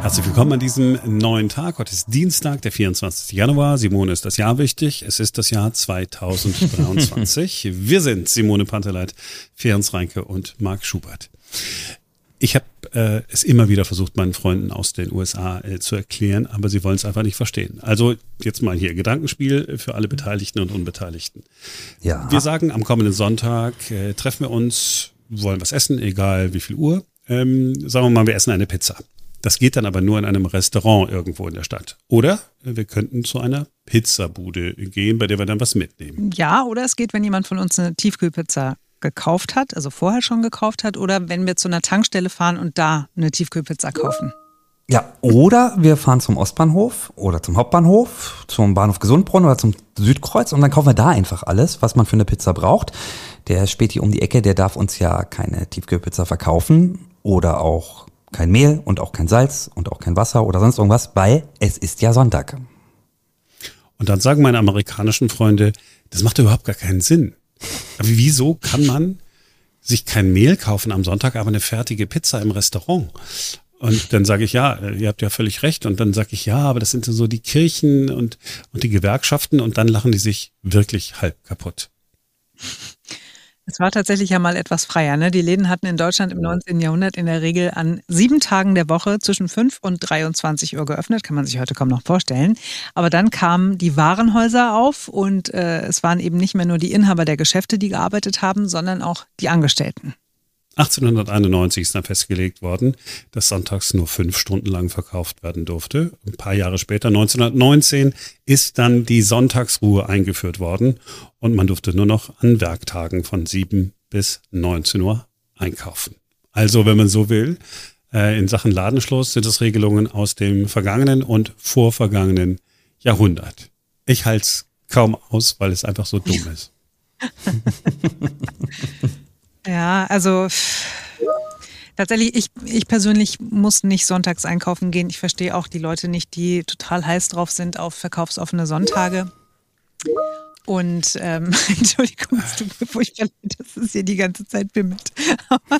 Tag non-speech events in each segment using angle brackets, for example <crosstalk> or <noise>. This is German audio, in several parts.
Herzlich willkommen an diesem neuen Tag. Heute ist Dienstag, der 24. Januar. Simone ist das Jahr wichtig. Es ist das Jahr 2023. <laughs> Wir sind Simone Panteleit, Ferenc Reinke und Marc Schubert. Ich habe äh, es immer wieder versucht, meinen Freunden aus den USA äh, zu erklären, aber sie wollen es einfach nicht verstehen. Also jetzt mal hier Gedankenspiel für alle Beteiligten und Unbeteiligten. Ja. Wir sagen, am kommenden Sonntag äh, treffen wir uns, wollen was essen, egal wie viel Uhr. Ähm, sagen wir mal, wir essen eine Pizza. Das geht dann aber nur in einem Restaurant irgendwo in der Stadt. Oder wir könnten zu einer Pizzabude gehen, bei der wir dann was mitnehmen. Ja, oder es geht, wenn jemand von uns eine Tiefkühlpizza gekauft hat, also vorher schon gekauft hat, oder wenn wir zu einer Tankstelle fahren und da eine Tiefkühlpizza kaufen. Ja, oder wir fahren zum Ostbahnhof oder zum Hauptbahnhof, zum Bahnhof Gesundbronn oder zum Südkreuz und dann kaufen wir da einfach alles, was man für eine Pizza braucht. Der Späti um die Ecke, der darf uns ja keine Tiefkühlpizza verkaufen oder auch kein Mehl und auch kein Salz und auch kein Wasser oder sonst irgendwas, weil es ist ja Sonntag. Und dann sagen meine amerikanischen Freunde, das macht überhaupt gar keinen Sinn. Aber wieso kann man sich kein Mehl kaufen am Sonntag, aber eine fertige Pizza im Restaurant? Und dann sage ich, ja, ihr habt ja völlig recht. Und dann sage ich, ja, aber das sind so die Kirchen und, und die Gewerkschaften. Und dann lachen die sich wirklich halb kaputt. Es war tatsächlich ja mal etwas freier. Ne? Die Läden hatten in Deutschland im 19. Jahrhundert in der Regel an sieben Tagen der Woche zwischen 5 und 23 Uhr geöffnet. Kann man sich heute kaum noch vorstellen. Aber dann kamen die Warenhäuser auf und äh, es waren eben nicht mehr nur die Inhaber der Geschäfte, die gearbeitet haben, sondern auch die Angestellten. 1891 ist dann festgelegt worden, dass sonntags nur fünf Stunden lang verkauft werden durfte. Ein paar Jahre später, 1919, ist dann die Sonntagsruhe eingeführt worden und man durfte nur noch an Werktagen von 7 bis 19 Uhr einkaufen. Also, wenn man so will, äh, in Sachen Ladenschluss sind es Regelungen aus dem vergangenen und vorvergangenen Jahrhundert. Ich halte es kaum aus, weil es einfach so dumm ist. <laughs> Ja, also tatsächlich, ich, ich persönlich muss nicht sonntags einkaufen gehen. Ich verstehe auch die Leute nicht, die total heiß drauf sind auf verkaufsoffene Sonntage. Und ähm, <laughs> Entschuldigung, es tut mir furchtbar leid, dass es hier die ganze Zeit bimmelt. Aber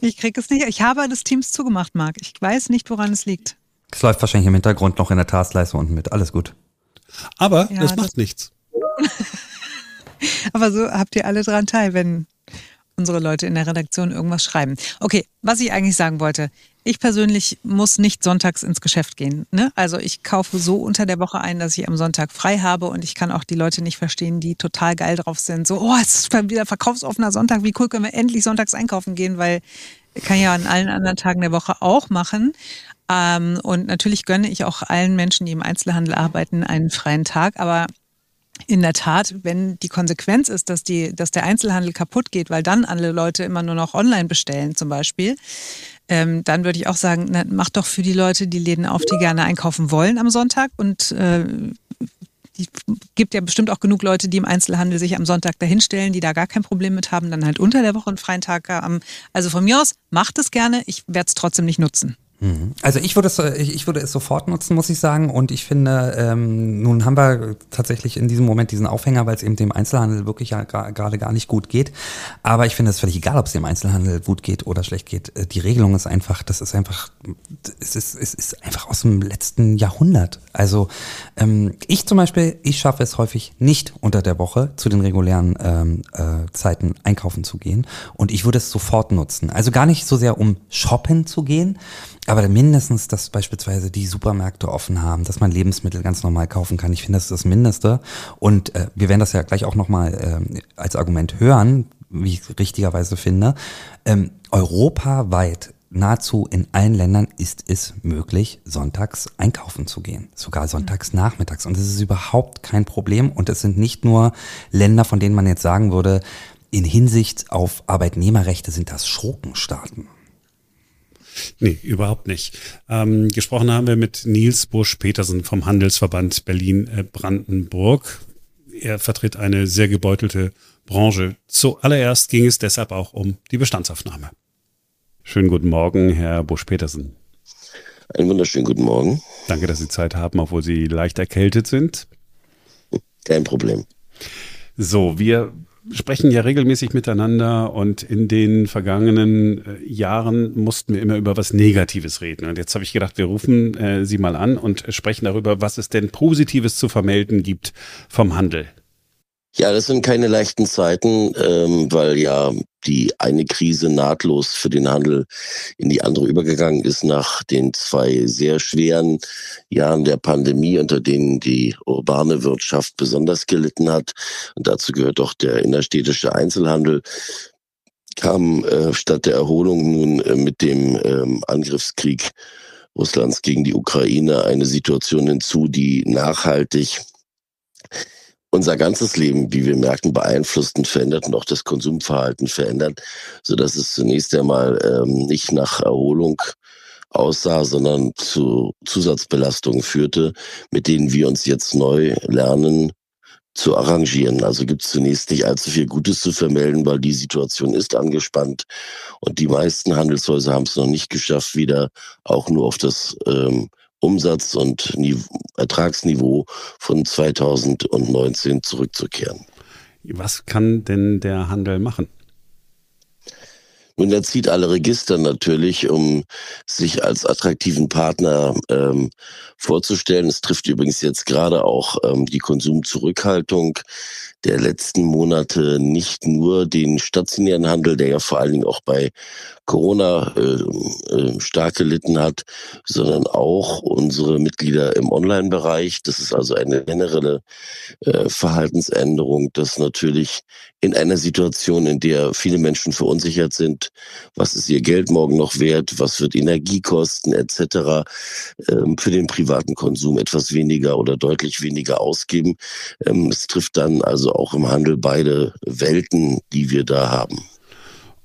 ich kriege es nicht. Ich habe des Teams zugemacht, Marc. Ich weiß nicht, woran es liegt. Es läuft wahrscheinlich im Hintergrund noch in der Taskleiste unten mit. Alles gut. Aber ja, das macht das nichts. <laughs> Aber so habt ihr alle dran teil, wenn unsere Leute in der Redaktion irgendwas schreiben. Okay, was ich eigentlich sagen wollte. Ich persönlich muss nicht sonntags ins Geschäft gehen. Ne? Also ich kaufe so unter der Woche ein, dass ich am Sonntag frei habe und ich kann auch die Leute nicht verstehen, die total geil drauf sind. So, oh, es ist wieder verkaufsoffener Sonntag. Wie cool können wir endlich sonntags einkaufen gehen, weil kann ja an allen anderen Tagen der Woche auch machen. Ähm, und natürlich gönne ich auch allen Menschen, die im Einzelhandel arbeiten, einen freien Tag. Aber in der Tat, wenn die Konsequenz ist, dass, die, dass der Einzelhandel kaputt geht, weil dann alle Leute immer nur noch online bestellen zum Beispiel, ähm, dann würde ich auch sagen, na, mach doch für die Leute die Läden auf, die gerne einkaufen wollen am Sonntag und äh, die gibt ja bestimmt auch genug Leute, die im Einzelhandel sich am Sonntag dahinstellen, die da gar kein Problem mit haben, dann halt unter der Woche einen freien Tag haben. Also von mir aus, macht es gerne, ich werde es trotzdem nicht nutzen. Mhm. Also ich würde es, ich würde es sofort nutzen, muss ich sagen. Und ich finde, ähm, nun haben wir tatsächlich in diesem Moment diesen Aufhänger, weil es eben dem Einzelhandel wirklich ja gerade gar nicht gut geht. Aber ich finde es völlig egal, ob es dem Einzelhandel gut geht oder schlecht geht. Äh, die Regelung ist einfach, das ist einfach, es ist, es ist einfach aus dem letzten Jahrhundert. Also ähm, ich zum Beispiel, ich schaffe es häufig nicht unter der Woche zu den regulären ähm, äh, Zeiten einkaufen zu gehen. Und ich würde es sofort nutzen. Also gar nicht so sehr um shoppen zu gehen, aber mindestens, dass beispielsweise die Supermärkte offen haben, dass man Lebensmittel ganz normal kaufen kann. Ich finde, das ist das Mindeste. Und äh, wir werden das ja gleich auch nochmal äh, als Argument hören, wie ich richtigerweise finde. Ähm, europaweit nahezu in allen Ländern ist es möglich, sonntags einkaufen zu gehen. Sogar sonntags nachmittags. Und es ist überhaupt kein Problem. Und es sind nicht nur Länder, von denen man jetzt sagen würde, in Hinsicht auf Arbeitnehmerrechte sind das Schurkenstaaten. Nee, überhaupt nicht. Ähm, gesprochen haben wir mit Nils Busch-Petersen vom Handelsverband Berlin-Brandenburg. Er vertritt eine sehr gebeutelte Branche. Zuallererst ging es deshalb auch um die Bestandsaufnahme. Schönen guten Morgen, Herr Busch-Petersen. Einen wunderschönen guten Morgen. Danke, dass Sie Zeit haben, obwohl Sie leicht erkältet sind. Kein Problem. So, wir sprechen ja regelmäßig miteinander und in den vergangenen äh, Jahren mussten wir immer über was Negatives reden. Und jetzt habe ich gedacht, wir rufen äh, Sie mal an und sprechen darüber, was es denn Positives zu vermelden gibt vom Handel. Ja, das sind keine leichten Zeiten, ähm, weil ja die eine Krise nahtlos für den Handel in die andere übergegangen ist nach den zwei sehr schweren Jahren der Pandemie, unter denen die urbane Wirtschaft besonders gelitten hat. Und dazu gehört auch der innerstädtische Einzelhandel kam äh, statt der Erholung nun äh, mit dem ähm, Angriffskrieg Russlands gegen die Ukraine eine Situation hinzu, die nachhaltig unser ganzes Leben, wie wir merken, beeinflusst und verändert und auch das Konsumverhalten verändert, so dass es zunächst einmal ähm, nicht nach Erholung aussah, sondern zu Zusatzbelastungen führte, mit denen wir uns jetzt neu lernen zu arrangieren. Also gibt es zunächst nicht allzu viel Gutes zu vermelden, weil die Situation ist angespannt und die meisten Handelshäuser haben es noch nicht geschafft, wieder auch nur auf das ähm, Umsatz- und Ertragsniveau von 2019 zurückzukehren. Was kann denn der Handel machen? Nun, er zieht alle Register natürlich, um sich als attraktiven Partner ähm, vorzustellen. Es trifft übrigens jetzt gerade auch ähm, die Konsumzurückhaltung der letzten Monate nicht nur den stationären Handel, der ja vor allen Dingen auch bei Corona äh, äh, stark gelitten hat, sondern auch unsere Mitglieder im Online-Bereich. Das ist also eine generelle äh, Verhaltensänderung, dass natürlich in einer Situation, in der viele Menschen verunsichert sind, was ist ihr Geld morgen noch wert, was wird Energie kosten etc., ähm, für den privaten Konsum etwas weniger oder deutlich weniger ausgeben. Ähm, es trifft dann also auch im Handel beide Welten, die wir da haben.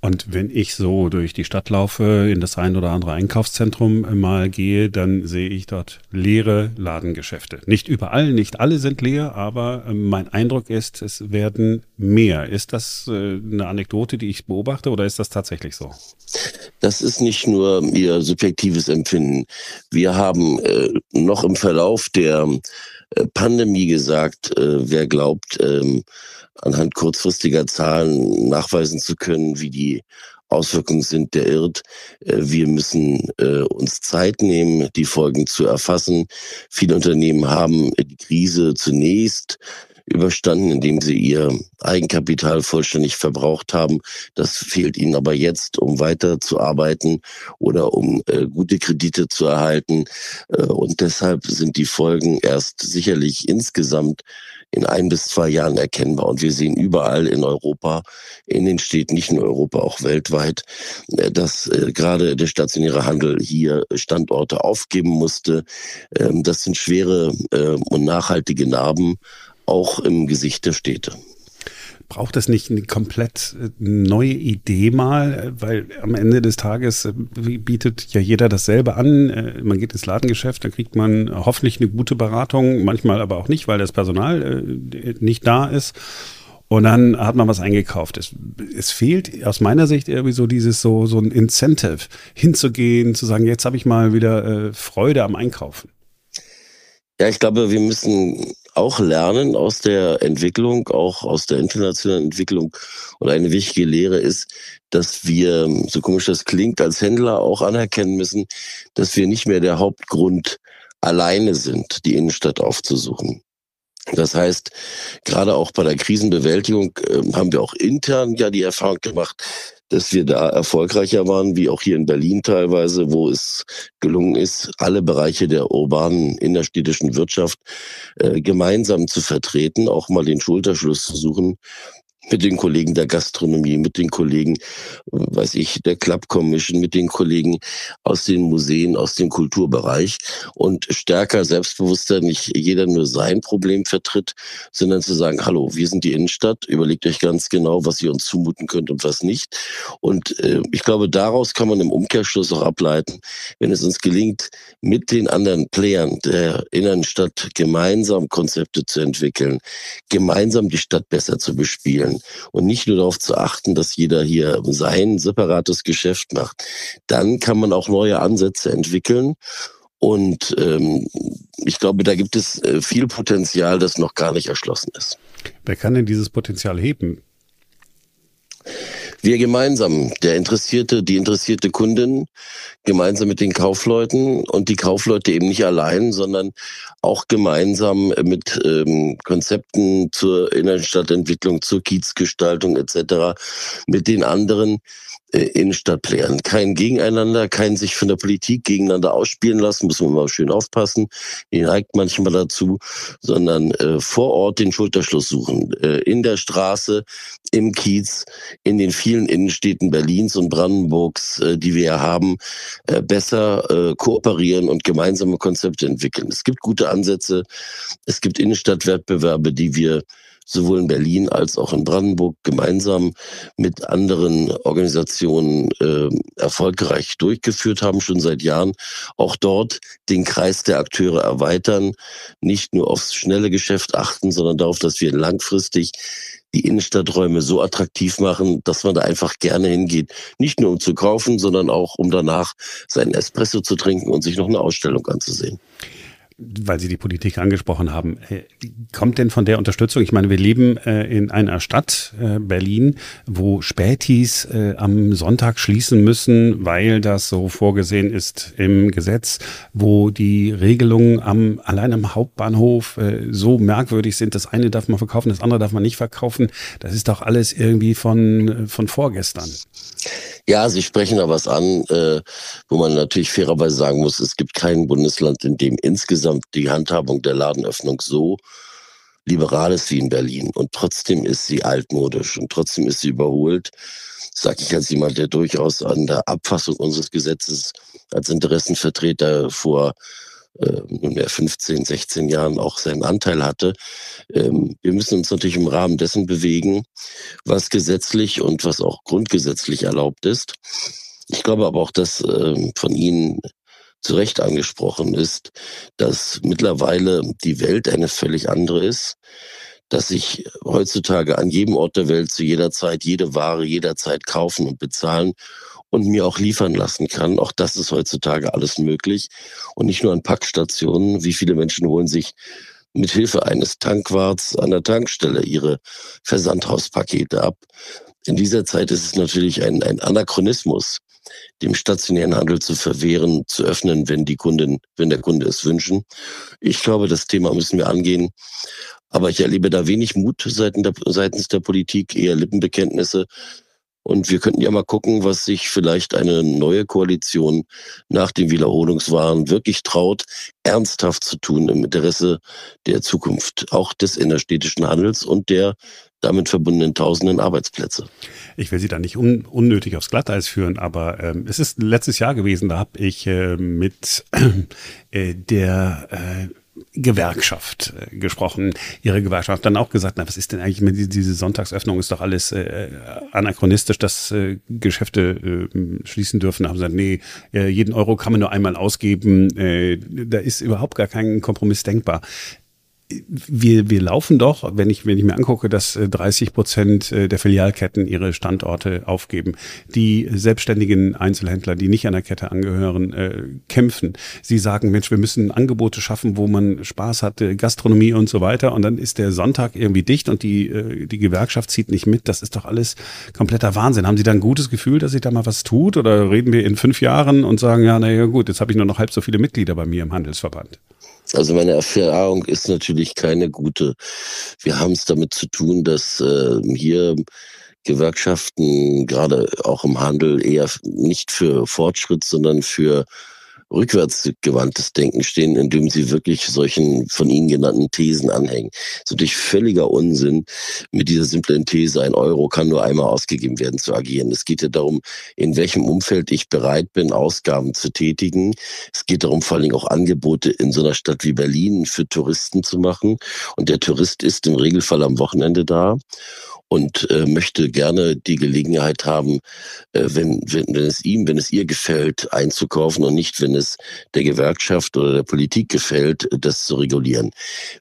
Und wenn ich so durch die Stadt laufe, in das ein oder andere Einkaufszentrum mal gehe, dann sehe ich dort leere Ladengeschäfte. Nicht überall, nicht alle sind leer, aber ähm, mein Eindruck ist, es werden mehr. Ist das äh, eine Anekdote, die ich beobachte oder ist das tatsächlich so? Das ist nicht nur ihr subjektives Empfinden. Wir haben äh, noch im Verlauf der Pandemie gesagt, äh, wer glaubt, ähm, anhand kurzfristiger Zahlen nachweisen zu können, wie die Auswirkungen sind, der irrt. Äh, wir müssen uns Zeit nehmen, die Folgen zu erfassen. Viele Unternehmen haben die Krise zunächst überstanden, indem sie ihr Eigenkapital vollständig verbraucht haben. Das fehlt ihnen aber jetzt, um weiterzuarbeiten oder um äh, gute Kredite zu erhalten. Äh, und deshalb sind die Folgen erst sicherlich insgesamt in ein bis zwei Jahren erkennbar. Und wir sehen überall in Europa, in den Städten, nicht nur Europa, auch weltweit, äh, dass äh, gerade der stationäre Handel hier Standorte aufgeben musste. Ähm, das sind schwere äh, und nachhaltige Narben, auch im Gesicht der Städte. Braucht es nicht eine komplett äh, neue Idee mal? Weil am Ende des Tages äh, bietet ja jeder dasselbe an. Äh, man geht ins Ladengeschäft, da kriegt man hoffentlich eine gute Beratung, manchmal aber auch nicht, weil das Personal nicht da ist. Und dann hat man was eingekauft. Es, es, fehlt aus meiner Sicht irgendwie so dieses so, so ein Incentive, hinzugehen, zu sagen, jetzt habe ich mal wieder äh, Freude am Einkaufen. Ja, ich glaube, wir müssen auch lernen aus der Entwicklung, auch aus der internationalen Entwicklung. Und eine wichtige Lehre ist, dass wir, so komisch das klingt, als Händler auch anerkennen müssen, dass wir nicht mehr der Hauptgrund alleine sind, die Innenstadt aufzusuchen. Das heißt, gerade auch bei der Krisenbewältigung äh, haben wir auch intern ja die Erfahrung gemacht, dass wir da erfolgreicher waren, wie auch hier in Berlin teilweise, wo es gelungen ist, alle Bereiche der urbanen innerstädtischen Wirtschaft äh, gemeinsam zu vertreten, auch mal den Schulterschluss zu suchen mit den Kollegen der Gastronomie, mit den Kollegen, weiß ich, der Club Commission, mit den Kollegen aus den Museen, aus dem Kulturbereich und stärker selbstbewusster nicht jeder nur sein Problem vertritt, sondern zu sagen, hallo, wir sind die Innenstadt, überlegt euch ganz genau, was ihr uns zumuten könnt und was nicht. Und äh, ich glaube, daraus kann man im Umkehrschluss auch ableiten, wenn es uns gelingt, mit den anderen Playern der Innenstadt gemeinsam Konzepte zu entwickeln, gemeinsam die Stadt besser zu bespielen, sein und nicht nur darauf zu achten, dass jeder hier sein separates Geschäft macht. Dann kann man auch neue Ansätze entwickeln. Und ähm, ich glaube, da gibt es äh, viel Potenzial, das noch gar nicht erschlossen ist. Wer kann denn dieses Potenzial heben? Wir gemeinsam, der interessierte, die interessierte Kundin, gemeinsam mit den Kaufleuten und die Kaufleute eben nicht allein, sondern auch gemeinsam mit ähm, Konzepten zur Innenstadtentwicklung, zur Kiezgestaltung etc. mit den anderen äh, Innenstadtplayern. Kein Gegeneinander, kein sich von der Politik gegeneinander ausspielen lassen, müssen wir mal schön aufpassen. Die neigt manchmal dazu, sondern äh, vor Ort den Schulterschluss suchen. Äh, in der Straße, im Kiez, in den vielen Innenstädten Berlins und Brandenburgs, äh, die wir haben, äh, besser äh, kooperieren und gemeinsame Konzepte entwickeln. Es gibt gute Ansätze. Es gibt Innenstadtwettbewerbe, die wir sowohl in Berlin als auch in Brandenburg gemeinsam mit anderen Organisationen äh, erfolgreich durchgeführt haben, schon seit Jahren. Auch dort den Kreis der Akteure erweitern, nicht nur aufs schnelle Geschäft achten, sondern darauf, dass wir langfristig die Innenstadträume so attraktiv machen, dass man da einfach gerne hingeht. Nicht nur um zu kaufen, sondern auch um danach seinen Espresso zu trinken und sich noch eine Ausstellung anzusehen weil Sie die Politik angesprochen haben, äh, kommt denn von der Unterstützung? Ich meine, wir leben äh, in einer Stadt, äh, Berlin, wo Spätis am Sonntag schließen müssen, weil das so vorgesehen ist im Gesetz, wo die Regelungen am, allein am Hauptbahnhof so merkwürdig sind. Das eine darf man verkaufen, das andere darf man nicht verkaufen. Das ist doch alles irgendwie von, von vorgestern. Ja, Sie sprechen da was an, wo man natürlich fairerweise sagen muss, es gibt kein Bundesland, in dem insgesamt die Handhabung der Ladenöffnung so liberal ist wie in Berlin. Und trotzdem ist sie altmodisch und trotzdem ist sie überholt. Sage ich als jemand, der durchaus an der Abfassung unseres Gesetzes als Interessenvertreter vor äh, nunmehr 15, 16 Jahren auch seinen Anteil hatte. Ähm, wir müssen uns natürlich im Rahmen dessen bewegen, was gesetzlich und was auch grundgesetzlich erlaubt ist. Ich glaube aber auch, dass ähm, von Ihnen zu Recht angesprochen ist, dass mittlerweile die Welt eine völlig andere ist, dass ich heutzutage an jedem Ort der Welt zu jeder Zeit jede Ware jederzeit kaufen und bezahlen und mir auch liefern lassen kann. Auch das ist heutzutage alles möglich. Und nicht nur an Packstationen. Wie viele Menschen holen sich mit Hilfe eines Tankwarts an der Tankstelle ihre Versandhauspakete ab. In dieser Zeit ist es natürlich ein, ein Anachronismus, dem stationären Handel zu verwehren, zu öffnen, wenn die Kunden, wenn der Kunde es wünschen. Ich glaube, das Thema müssen wir angehen. Aber ich erlebe da wenig Mut seitens der Politik, eher Lippenbekenntnisse. Und wir könnten ja mal gucken, was sich vielleicht eine neue Koalition nach den Wiederholungswahlen wirklich traut, ernsthaft zu tun im Interesse der Zukunft, auch des innerstädtischen Handels und der damit verbundenen tausenden Arbeitsplätze. Ich will Sie da nicht un unnötig aufs Glatteis führen, aber ähm, es ist letztes Jahr gewesen, da habe ich äh, mit äh, der äh, Gewerkschaft äh, gesprochen, ihre Gewerkschaft dann auch gesagt, na, was ist denn eigentlich mit diese Sonntagsöffnung ist doch alles äh, anachronistisch, dass äh, Geschäfte äh, schließen dürfen. Da haben sie gesagt, nee, äh, jeden Euro kann man nur einmal ausgeben, äh, da ist überhaupt gar kein Kompromiss denkbar wir, wir laufen doch, wenn ich, wenn ich mir angucke, dass 30 äh, Prozent äh, der Filialketten ihre Standorte aufgeben. Die selbstständigen Einzelhändler, die nicht an der Kette angehören, äh, kämpfen. Sie sagen, Mensch, wir müssen Angebote schaffen, wo man Spaß hat, Gastronomie und so weiter. Und dann ist der Sonntag irgendwie dicht und die, die Gewerkschaft zieht nicht mit. Das ist doch alles kompletter Wahnsinn. Haben Sie da ein gutes Gefühl, dass sich da mal was tut? Oder reden wir in fünf Jahren und sagen, ja, naja, gut, jetzt habe ich nur noch halb so viele Mitglieder bei mir im Handelsverband? Also meine Erfahrung ist natürlich keine gute. Wir haben es damit zu tun, dass äh, hier Gewerkschaften gerade auch im Handel eher nicht für Fortschritt, sondern für rückwärtsgewandtes Denken stehen, indem sie wirklich solchen von Ihnen genannten Thesen anhängen. Das ist natürlich völliger Unsinn, mit dieser simplen These, ein Euro kann nur einmal ausgegeben werden, zu agieren. Es geht ja darum, in welchem Umfeld ich bereit bin, Ausgaben zu tätigen. Es geht darum, vor allen Dingen auch Angebote in so einer Stadt wie Berlin für Touristen zu machen. Und der Tourist ist im Regelfall am Wochenende da und äh, möchte gerne die Gelegenheit haben, äh, wenn, wenn, wenn es ihm, wenn es ihr gefällt, einzukaufen und nicht, wenn es der Gewerkschaft oder der Politik gefällt, das zu regulieren.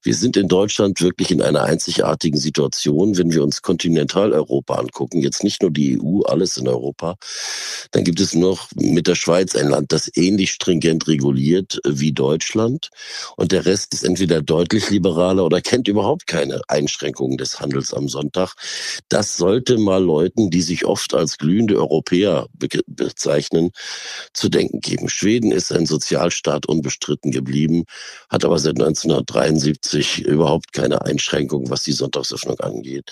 Wir sind in Deutschland wirklich in einer einzigartigen Situation, wenn wir uns Kontinentaleuropa angucken, jetzt nicht nur die EU, alles in Europa, dann gibt es noch mit der Schweiz ein Land, das ähnlich stringent reguliert wie Deutschland und der Rest ist entweder deutlich liberaler oder kennt überhaupt keine Einschränkungen des Handels am Sonntag. Das sollte mal Leuten, die sich oft als glühende Europäer bezeichnen, zu denken geben. Schweden ist ein Sozialstaat unbestritten geblieben, hat aber seit 1973 überhaupt keine Einschränkungen, was die Sonntagsöffnung angeht.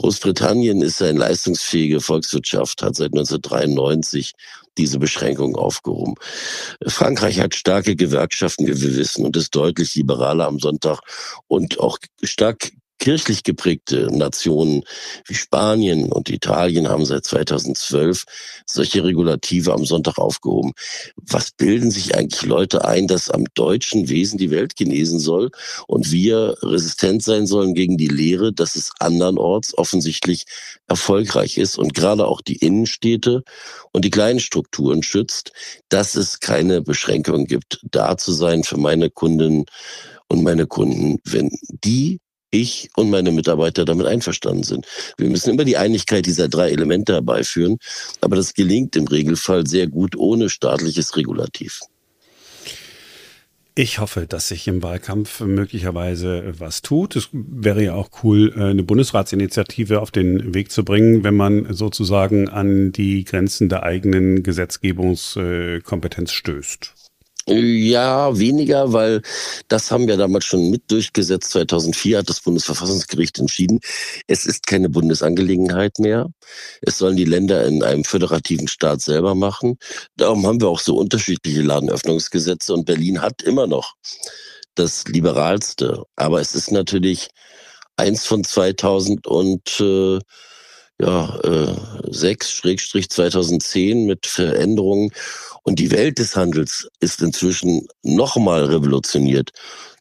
Großbritannien ist eine leistungsfähige Volkswirtschaft, hat seit 1993 diese Beschränkungen aufgehoben. Frankreich hat starke Gewerkschaften, wie wir wissen, und ist deutlich liberaler am Sonntag und auch stark kirchlich geprägte Nationen wie Spanien und Italien haben seit 2012 solche Regulative am Sonntag aufgehoben. Was bilden sich eigentlich Leute ein, dass am deutschen Wesen die Welt genesen soll und wir resistent sein sollen gegen die Lehre, dass es andernorts offensichtlich erfolgreich ist und gerade auch die Innenstädte und die kleinen Strukturen schützt, dass es keine Beschränkungen gibt, da zu sein für meine Kundinnen und meine Kunden, wenn die ich und meine Mitarbeiter damit einverstanden sind. Wir müssen immer die Einigkeit dieser drei Elemente herbeiführen, aber das gelingt im Regelfall sehr gut ohne staatliches Regulativ. Ich hoffe, dass sich im Wahlkampf möglicherweise was tut. Es wäre ja auch cool, eine Bundesratsinitiative auf den Weg zu bringen, wenn man sozusagen an die Grenzen der eigenen Gesetzgebungskompetenz stößt. Ja, weniger, weil das haben wir damals schon mit durchgesetzt. 2004 hat das Bundesverfassungsgericht entschieden, es ist keine Bundesangelegenheit mehr. Es sollen die Länder in einem föderativen Staat selber machen. Darum haben wir auch so unterschiedliche Ladenöffnungsgesetze und Berlin hat immer noch das liberalste. Aber es ist natürlich eins von 2000 und äh, ja, äh, 6 Schrägstrich 2010 mit Veränderungen. Und die Welt des Handels ist inzwischen nochmal revolutioniert,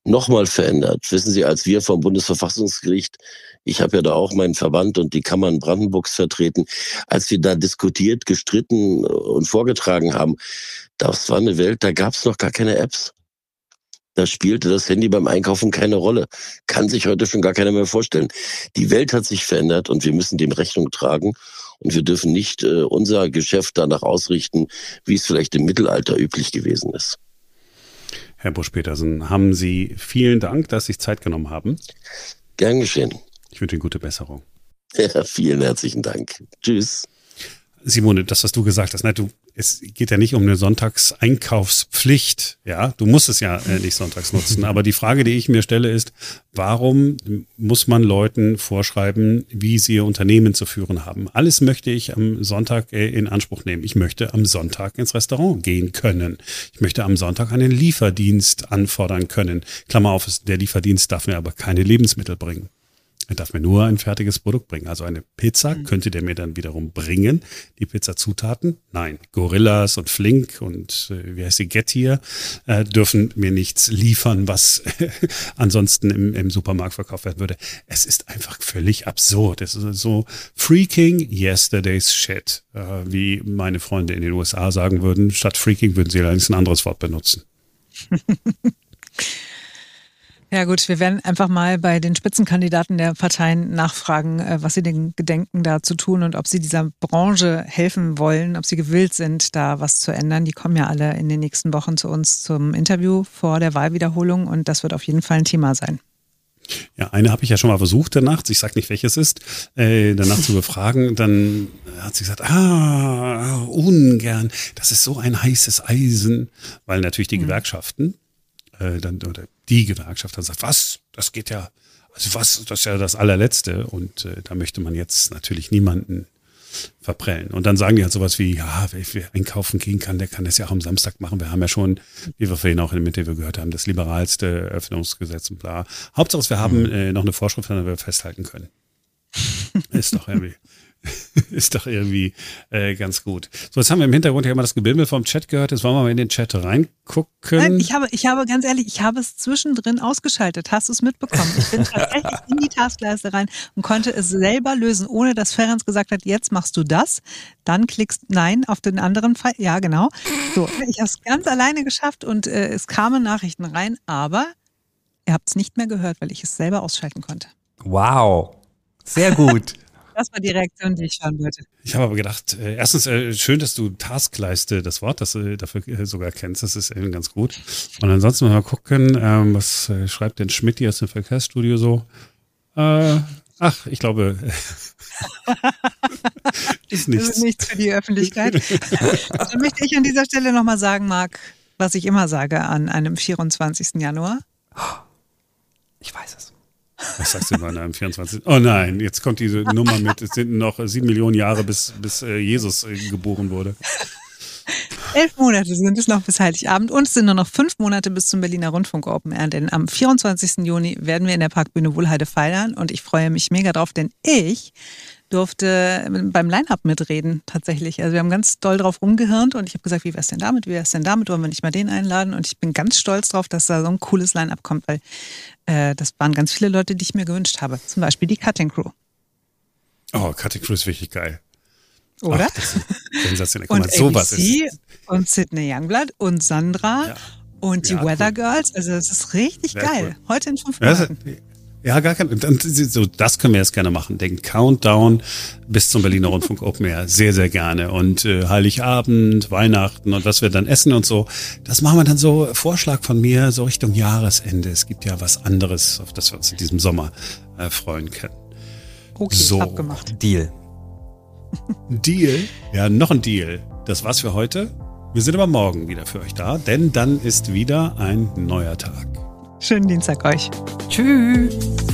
nochmal verändert. Wissen Sie, als wir vom Bundesverfassungsgericht, ich habe ja da auch meinen Verband und die Kammern Brandenburgs vertreten, als wir da diskutiert, gestritten und vorgetragen haben, das war eine Welt, da gab es noch gar keine Apps. Da spielte das Handy beim Einkaufen keine Rolle. Kann sich heute schon gar keiner mehr vorstellen. Die Welt hat sich verändert und wir müssen dem Rechnung tragen. Und wir dürfen nicht äh, unser Geschäft danach ausrichten, wie es vielleicht im Mittelalter üblich gewesen ist. Herr Busch-Petersen, haben Sie vielen Dank, dass Sie sich Zeit genommen haben. Gern geschehen. Ich wünsche Ihnen gute Besserung. Ja, <laughs> vielen herzlichen Dank. Tschüss. Simone, das, was du gesagt hast, ne, du, es geht ja nicht um eine Sonntagseinkaufspflicht, ja, du musst es ja äh, nicht sonntags nutzen, aber die Frage, die ich mir stelle, ist, warum muss man Leuten vorschreiben, wie sie ihr Unternehmen zu führen haben? Alles möchte ich am Sonntag äh, in Anspruch nehmen. Ich möchte am Sonntag ins Restaurant gehen können. Ich möchte am Sonntag einen Lieferdienst anfordern können. Klammer auf, der Lieferdienst darf mir aber keine Lebensmittel bringen. Er darf mir nur ein fertiges Produkt bringen. Also eine Pizza mhm. könnte der mir dann wiederum bringen. Die Pizzazutaten? Nein. Gorillas und Flink und äh, wie heißt die Get hier äh, dürfen mir nichts liefern, was <laughs> ansonsten im, im Supermarkt verkauft werden würde. Es ist einfach völlig absurd. Es ist so freaking yesterday's shit, äh, wie meine Freunde in den USA sagen würden. Statt freaking würden sie allerdings ein anderes Wort benutzen. <laughs> Ja gut, wir werden einfach mal bei den Spitzenkandidaten der Parteien nachfragen, äh, was sie denn gedenken da zu tun und ob sie dieser Branche helfen wollen, ob sie gewillt sind, da was zu ändern. Die kommen ja alle in den nächsten Wochen zu uns zum Interview vor der Wahlwiederholung und das wird auf jeden Fall ein Thema sein. Ja, eine habe ich ja schon mal versucht danach, ich sage nicht welches ist, äh, danach zu befragen. Dann hat sie gesagt, ah, ungern, das ist so ein heißes Eisen, weil natürlich die mhm. Gewerkschaften äh, dann oder die Gewerkschaft dann sagt, was, das geht ja, also was, das ist ja das allerletzte und äh, da möchte man jetzt natürlich niemanden verprellen. Und dann sagen die halt sowas wie, ja, wer, wer einkaufen gehen kann, der kann das ja auch am Samstag machen. Wir haben ja schon, wie wir vorhin auch in der Mitte gehört haben, das liberalste Öffnungsgesetz und bla. Hauptsache, wir haben mhm. äh, noch eine Vorschrift, an der wir festhalten können. <laughs> ist doch irgendwie <laughs> ist doch irgendwie äh, ganz gut. So, jetzt haben wir im Hintergrund ja immer das Gebimmel vom Chat gehört. Jetzt wollen wir mal in den Chat reingucken. Nein, ich habe, ich habe ganz ehrlich, ich habe es zwischendrin ausgeschaltet. Hast du es mitbekommen? Ich bin tatsächlich in die Taskleiste rein und konnte es selber lösen, ohne dass Ferenc gesagt hat, jetzt machst du das. Dann klickst Nein auf den anderen Fall. Ja, genau. So, ich habe es ganz alleine geschafft und äh, es kamen Nachrichten rein, aber ihr habt es nicht mehr gehört, weil ich es selber ausschalten konnte. Wow. Sehr gut. <laughs> Das war die Reaktion, die ich hören wollte. Ich habe aber gedacht, äh, erstens äh, schön, dass du Taskleiste, das Wort, das du dafür äh, sogar kennst, das ist eben ganz gut. Und ansonsten mal gucken, ähm, was äh, schreibt denn Schmidt aus dem Verkehrsstudio so? Äh, ach, ich glaube, <laughs> ist nichts. Das ist nichts für die Öffentlichkeit. Dann <laughs> möchte ich an dieser Stelle nochmal sagen, Marc, was ich immer sage an einem 24. Januar. Ich weiß es. Was sagst du mal am 24? Oh nein, jetzt kommt diese Nummer mit, es sind noch sieben Millionen Jahre, bis, bis äh, Jesus äh, geboren wurde. Elf Monate sind es noch bis Heiligabend und es sind nur noch fünf Monate bis zum Berliner Rundfunk Open Air. Denn am 24. Juni werden wir in der Parkbühne Wohlheide feiern und ich freue mich mega drauf, denn ich durfte beim Line-Up mitreden tatsächlich. Also wir haben ganz doll drauf rumgehirnt und ich habe gesagt, wie wär's denn damit, wie wär's denn damit, wollen wir nicht mal den einladen? Und ich bin ganz stolz drauf, dass da so ein cooles Line-Up kommt, weil äh, das waren ganz viele Leute, die ich mir gewünscht habe. Zum Beispiel die Cutting Crew. Oh, Cutting Crew ist wirklich geil. Oder? Ach, das ist sensationell. Guck und mal, sowas ABC ist. und Sydney Youngblood und Sandra Ja. und die Ja, Weather cool. Girls. Also es ist richtig Sehr geil. cool. Heute in fünf das, Monaten. Ja, gar kein. So, das können wir jetzt gerne machen. Den Countdown bis zum Berliner Rundfunk Open Air. Sehr, sehr gerne. Und äh, Heiligabend, Weihnachten und was wir dann essen und so. Das machen wir dann so, Vorschlag von mir, so Richtung Jahresende. Es gibt ja was anderes, auf das wir uns in diesem Sommer äh, freuen können. Okay, so. abgemacht. Deal. Deal. Ja, noch ein Deal. Das war's für heute. Wir sind aber morgen wieder für euch da, denn dann ist wieder ein neuer Tag. Schönen Dienstag euch. Tschüss.